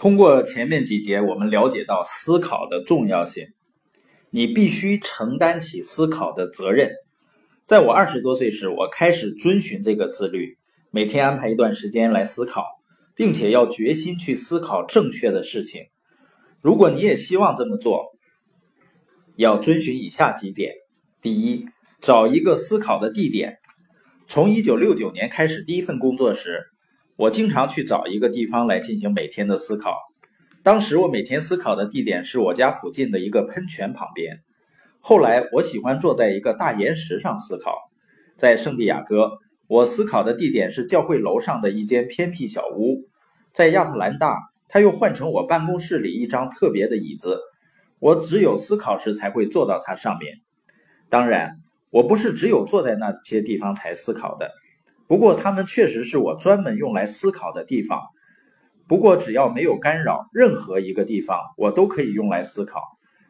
通过前面几节，我们了解到思考的重要性。你必须承担起思考的责任。在我二十多岁时，我开始遵循这个自律，每天安排一段时间来思考，并且要决心去思考正确的事情。如果你也希望这么做，要遵循以下几点：第一，找一个思考的地点。从一九六九年开始第一份工作时，我经常去找一个地方来进行每天的思考。当时我每天思考的地点是我家附近的一个喷泉旁边。后来我喜欢坐在一个大岩石上思考。在圣地亚哥，我思考的地点是教会楼上的一间偏僻小屋。在亚特兰大，他又换成我办公室里一张特别的椅子，我只有思考时才会坐到它上面。当然，我不是只有坐在那些地方才思考的，不过它们确实是我专门用来思考的地方。不过，只要没有干扰，任何一个地方我都可以用来思考。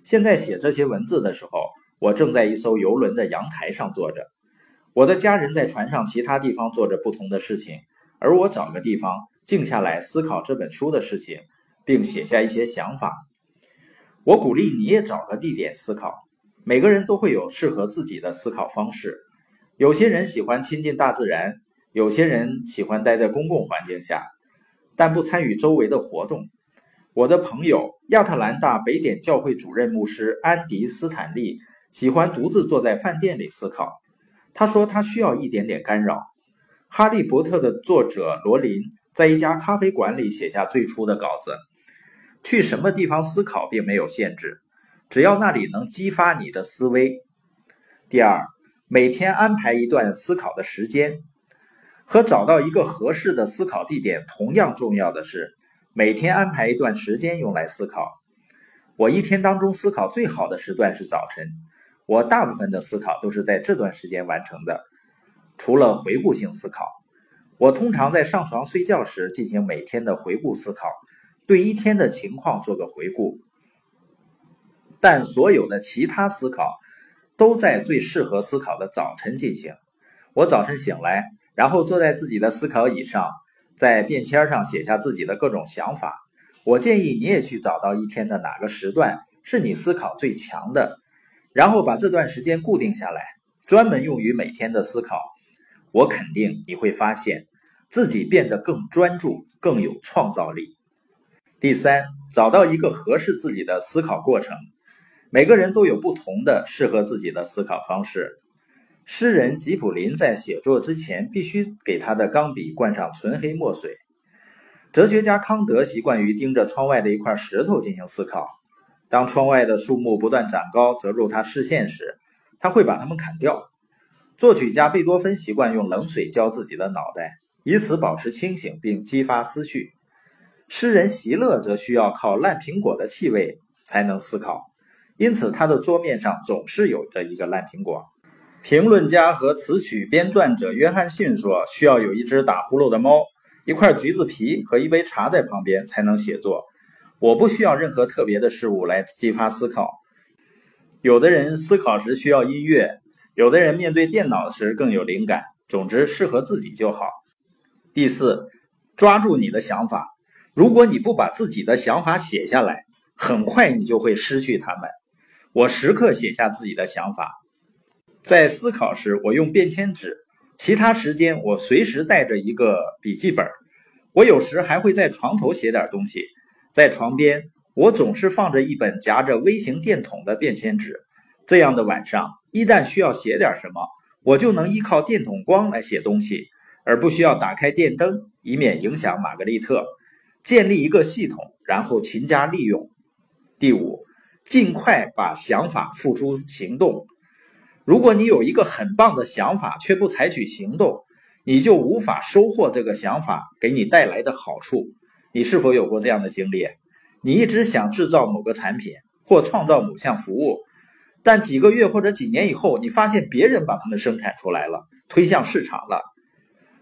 现在写这些文字的时候，我正在一艘游轮的阳台上坐着，我的家人在船上其他地方做着不同的事情，而我找个地方静下来思考这本书的事情，并写下一些想法。我鼓励你也找个地点思考。每个人都会有适合自己的思考方式，有些人喜欢亲近大自然，有些人喜欢待在公共环境下。但不参与周围的活动。我的朋友亚特兰大北点教会主任牧师安迪斯坦利喜欢独自坐在饭店里思考。他说他需要一点点干扰。哈利波特的作者罗琳在一家咖啡馆里写下最初的稿子。去什么地方思考并没有限制，只要那里能激发你的思维。第二，每天安排一段思考的时间。和找到一个合适的思考地点同样重要的是，每天安排一段时间用来思考。我一天当中思考最好的时段是早晨，我大部分的思考都是在这段时间完成的，除了回顾性思考。我通常在上床睡觉时进行每天的回顾思考，对一天的情况做个回顾。但所有的其他思考都在最适合思考的早晨进行。我早晨醒来。然后坐在自己的思考椅上，在便签上写下自己的各种想法。我建议你也去找到一天的哪个时段是你思考最强的，然后把这段时间固定下来，专门用于每天的思考。我肯定你会发现自己变得更专注、更有创造力。第三，找到一个合适自己的思考过程。每个人都有不同的适合自己的思考方式。诗人吉普林在写作之前必须给他的钢笔灌上纯黑墨水。哲学家康德习惯于盯着窗外的一块石头进行思考。当窗外的树木不断长高，遮住他视线时，他会把它们砍掉。作曲家贝多芬习惯用冷水浇自己的脑袋，以此保持清醒并激发思绪。诗人席勒则需要靠烂苹果的气味才能思考，因此他的桌面上总是有着一个烂苹果。评论家和词曲编撰者约翰逊说：“需要有一只打呼噜的猫、一块橘子皮和一杯茶在旁边才能写作。我不需要任何特别的事物来激发思考。有的人思考时需要音乐，有的人面对电脑时更有灵感。总之，适合自己就好。”第四，抓住你的想法。如果你不把自己的想法写下来，很快你就会失去它们。我时刻写下自己的想法。在思考时，我用便签纸；其他时间，我随时带着一个笔记本。我有时还会在床头写点东西。在床边，我总是放着一本夹着微型电筒的便签纸。这样的晚上，一旦需要写点什么，我就能依靠电筒光来写东西，而不需要打开电灯，以免影响玛格丽特。建立一个系统，然后勤加利用。第五，尽快把想法付诸行动。如果你有一个很棒的想法却不采取行动，你就无法收获这个想法给你带来的好处。你是否有过这样的经历？你一直想制造某个产品或创造某项服务，但几个月或者几年以后，你发现别人把它们生产出来了，推向市场了。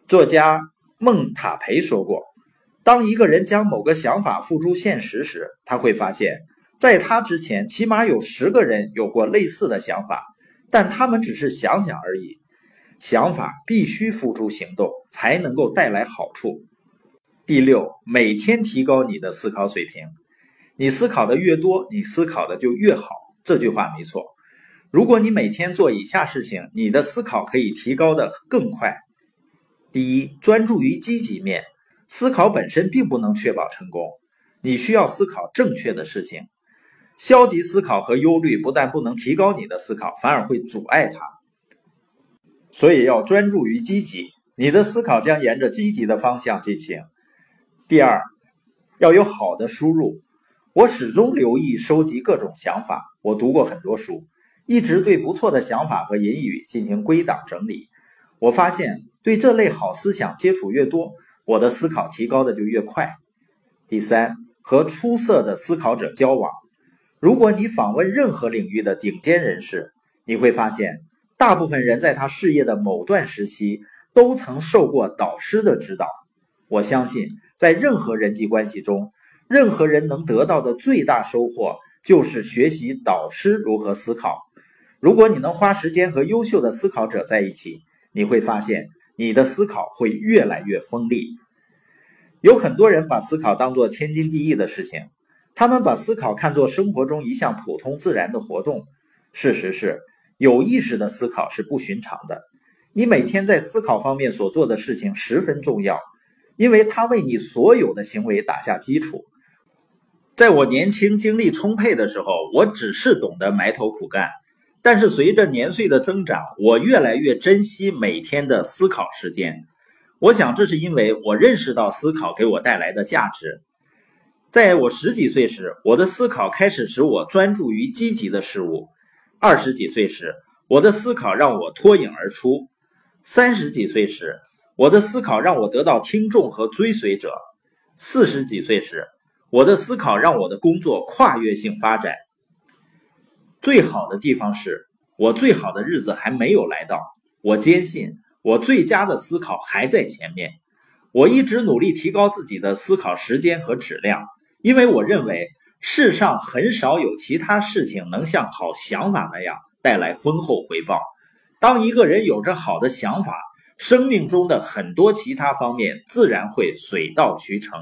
作家孟塔培说过：“当一个人将某个想法付诸现实时，他会发现，在他之前起码有十个人有过类似的想法。”但他们只是想想而已，想法必须付诸行动才能够带来好处。第六，每天提高你的思考水平。你思考的越多，你思考的就越好。这句话没错。如果你每天做以下事情，你的思考可以提高的更快。第一，专注于积极面。思考本身并不能确保成功，你需要思考正确的事情。消极思考和忧虑不但不能提高你的思考，反而会阻碍它。所以要专注于积极，你的思考将沿着积极的方向进行。第二，要有好的输入。我始终留意收集各种想法。我读过很多书，一直对不错的想法和引语进行归档整理。我发现，对这类好思想接触越多，我的思考提高的就越快。第三，和出色的思考者交往。如果你访问任何领域的顶尖人士，你会发现，大部分人在他事业的某段时期都曾受过导师的指导。我相信，在任何人际关系中，任何人能得到的最大收获，就是学习导师如何思考。如果你能花时间和优秀的思考者在一起，你会发现你的思考会越来越锋利。有很多人把思考当作天经地义的事情。他们把思考看作生活中一项普通自然的活动。事实是，有意识的思考是不寻常的。你每天在思考方面所做的事情十分重要，因为它为你所有的行为打下基础。在我年轻、精力充沛的时候，我只是懂得埋头苦干。但是随着年岁的增长，我越来越珍惜每天的思考时间。我想，这是因为我认识到思考给我带来的价值。在我十几岁时，我的思考开始使我专注于积极的事物；二十几岁时，我的思考让我脱颖而出；三十几岁时，我的思考让我得到听众和追随者；四十几岁时，我的思考让我的工作跨越性发展。最好的地方是我最好的日子还没有来到，我坚信我最佳的思考还在前面。我一直努力提高自己的思考时间和质量。因为我认为世上很少有其他事情能像好想法那样带来丰厚回报。当一个人有着好的想法，生命中的很多其他方面自然会水到渠成。